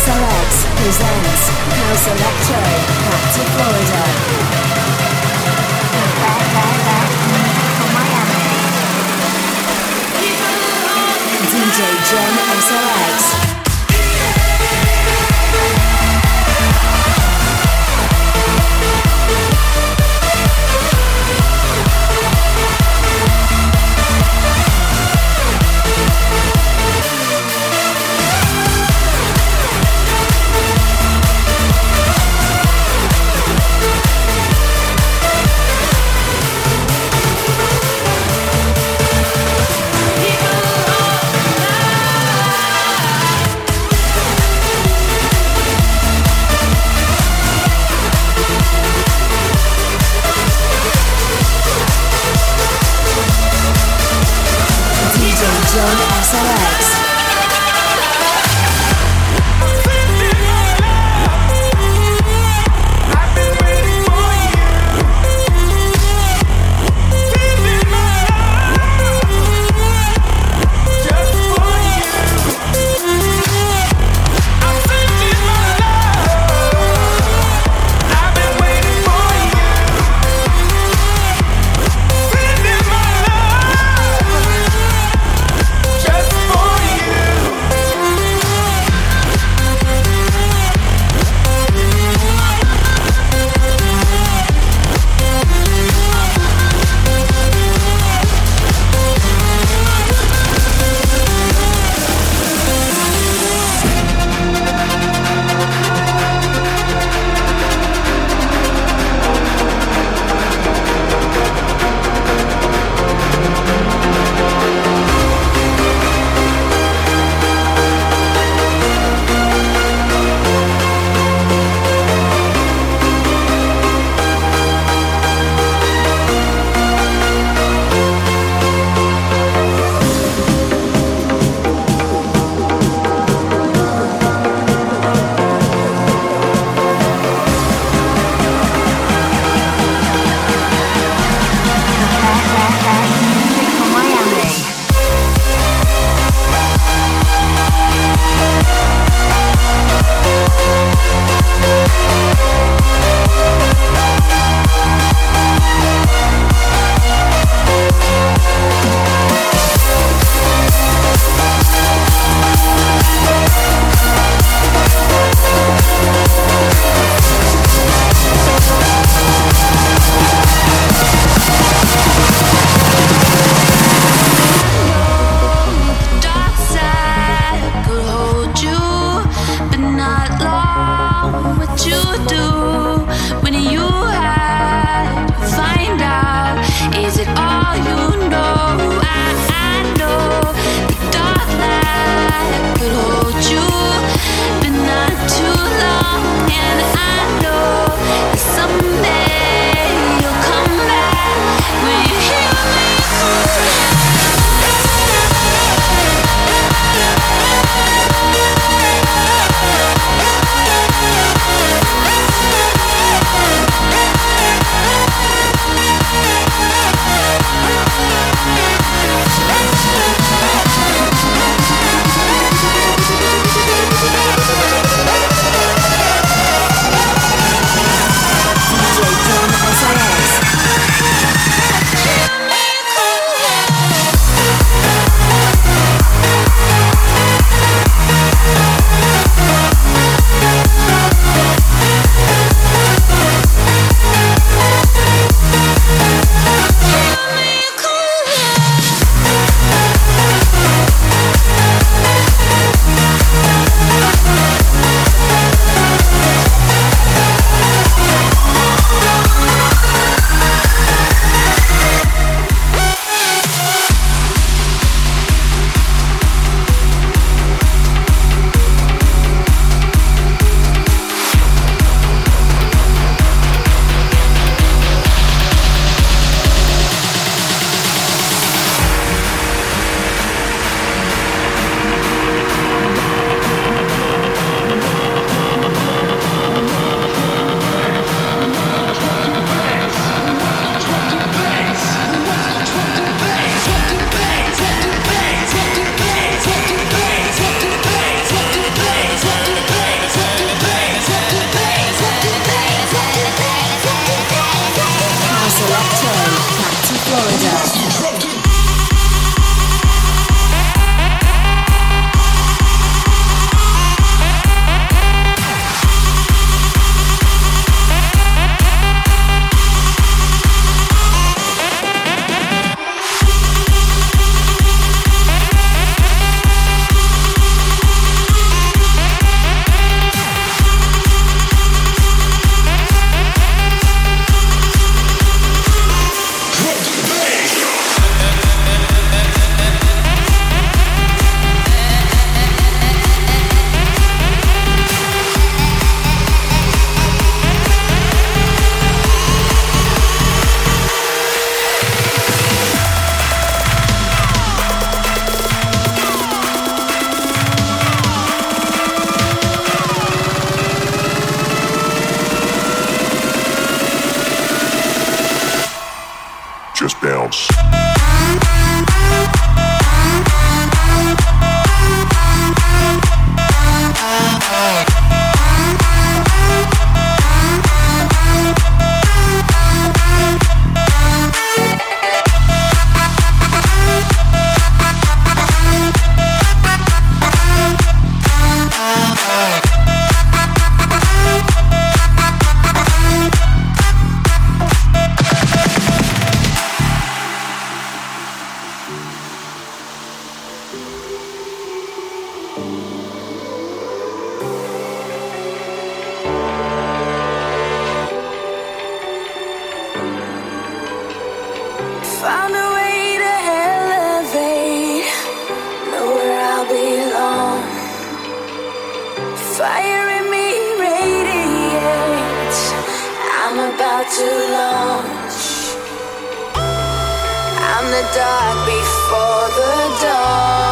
SLX presents House Electro back to Florida. Back, back, back from Miami. DJ John SLX. just bounce. Fire in me radiates. I'm about to launch. I'm the dark before the dawn.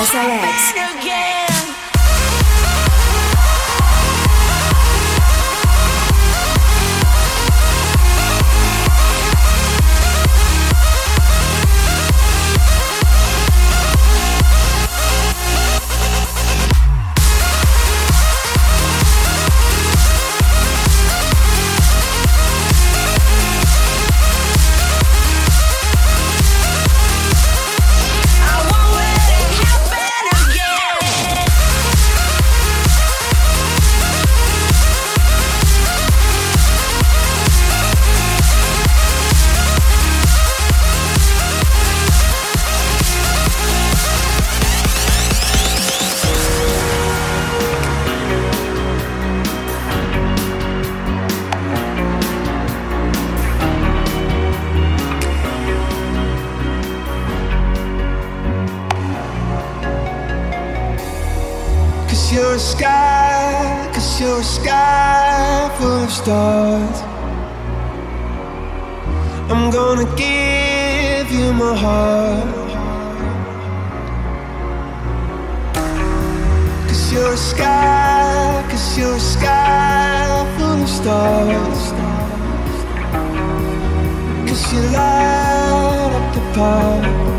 SLX. Stars by one. Hands illuminate the sky.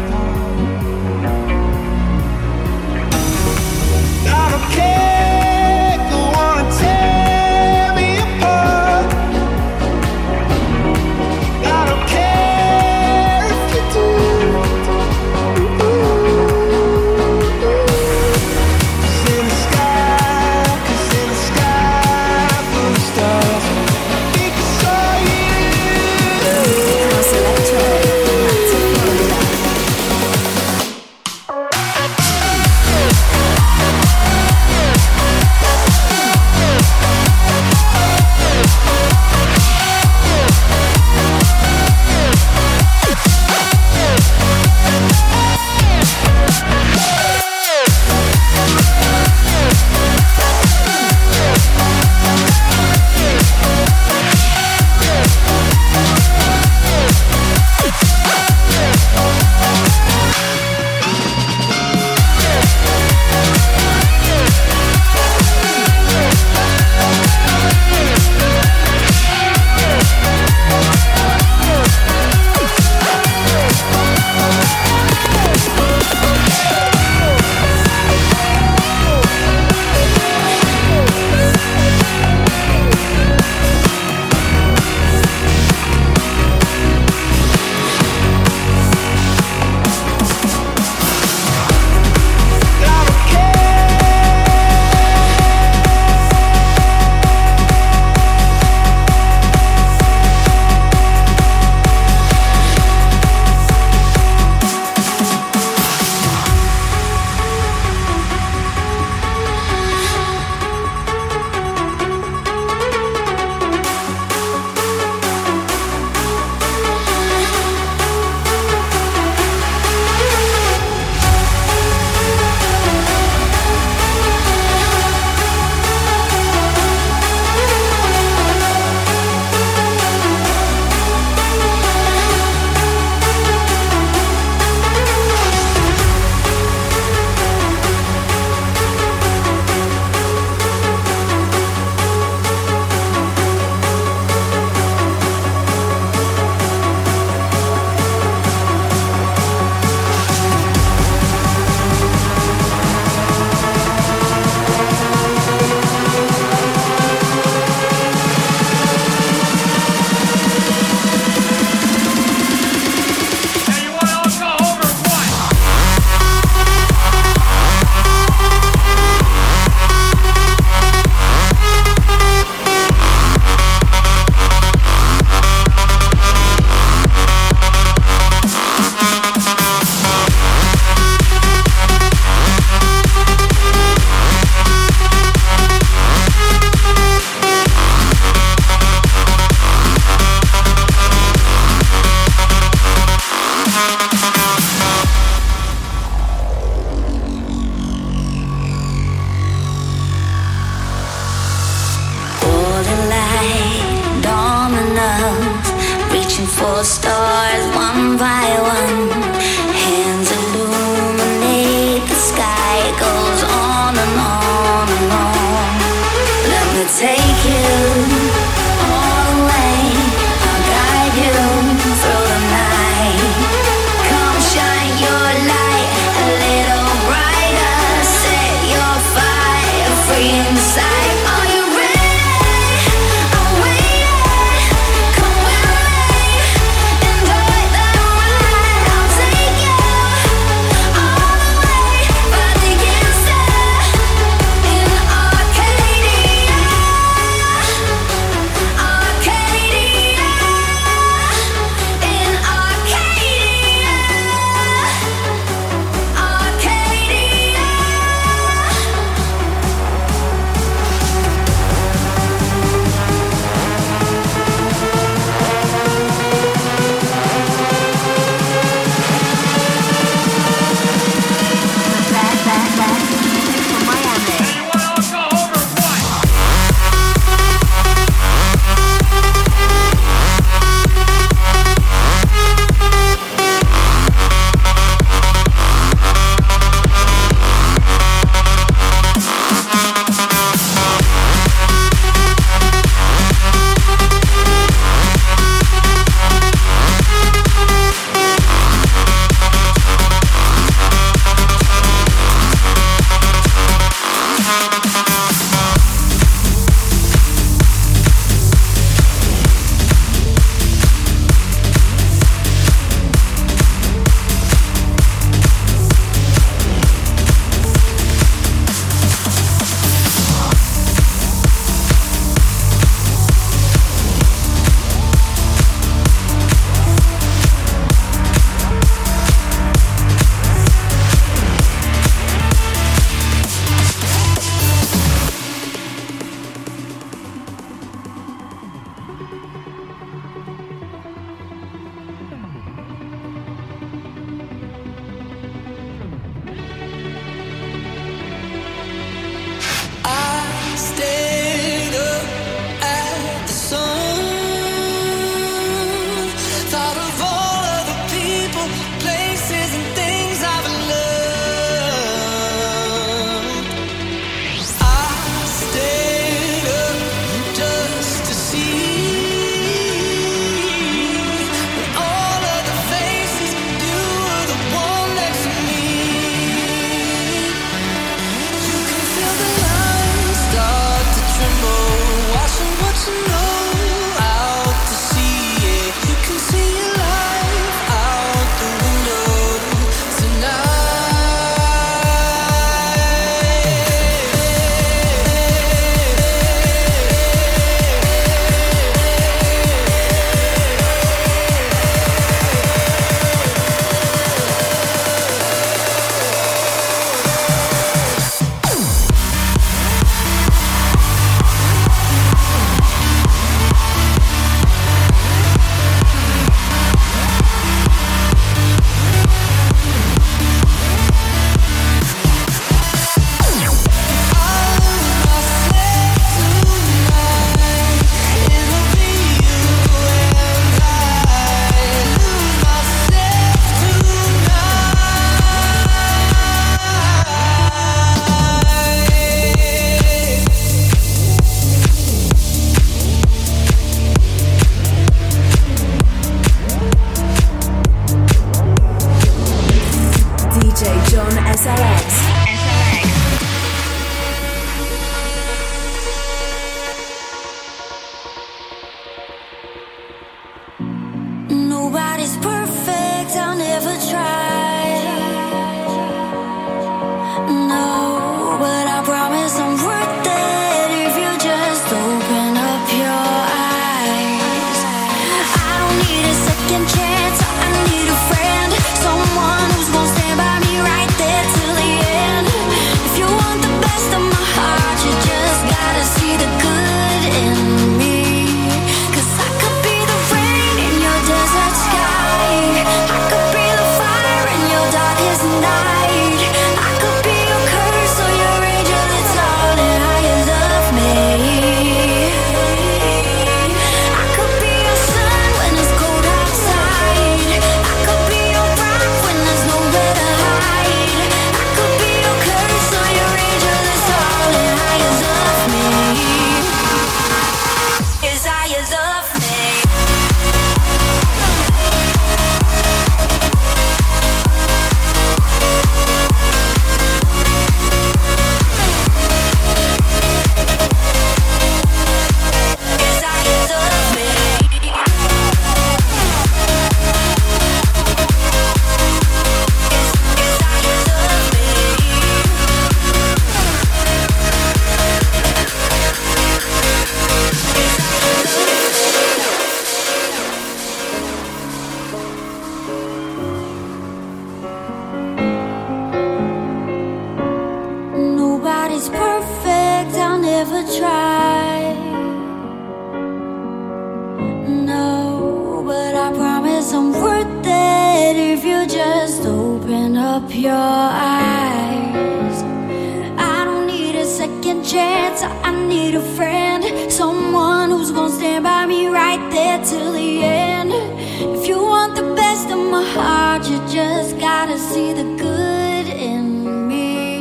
heart, you just gotta see the good in me.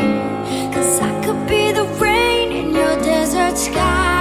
Cause I could be the rain in your desert sky.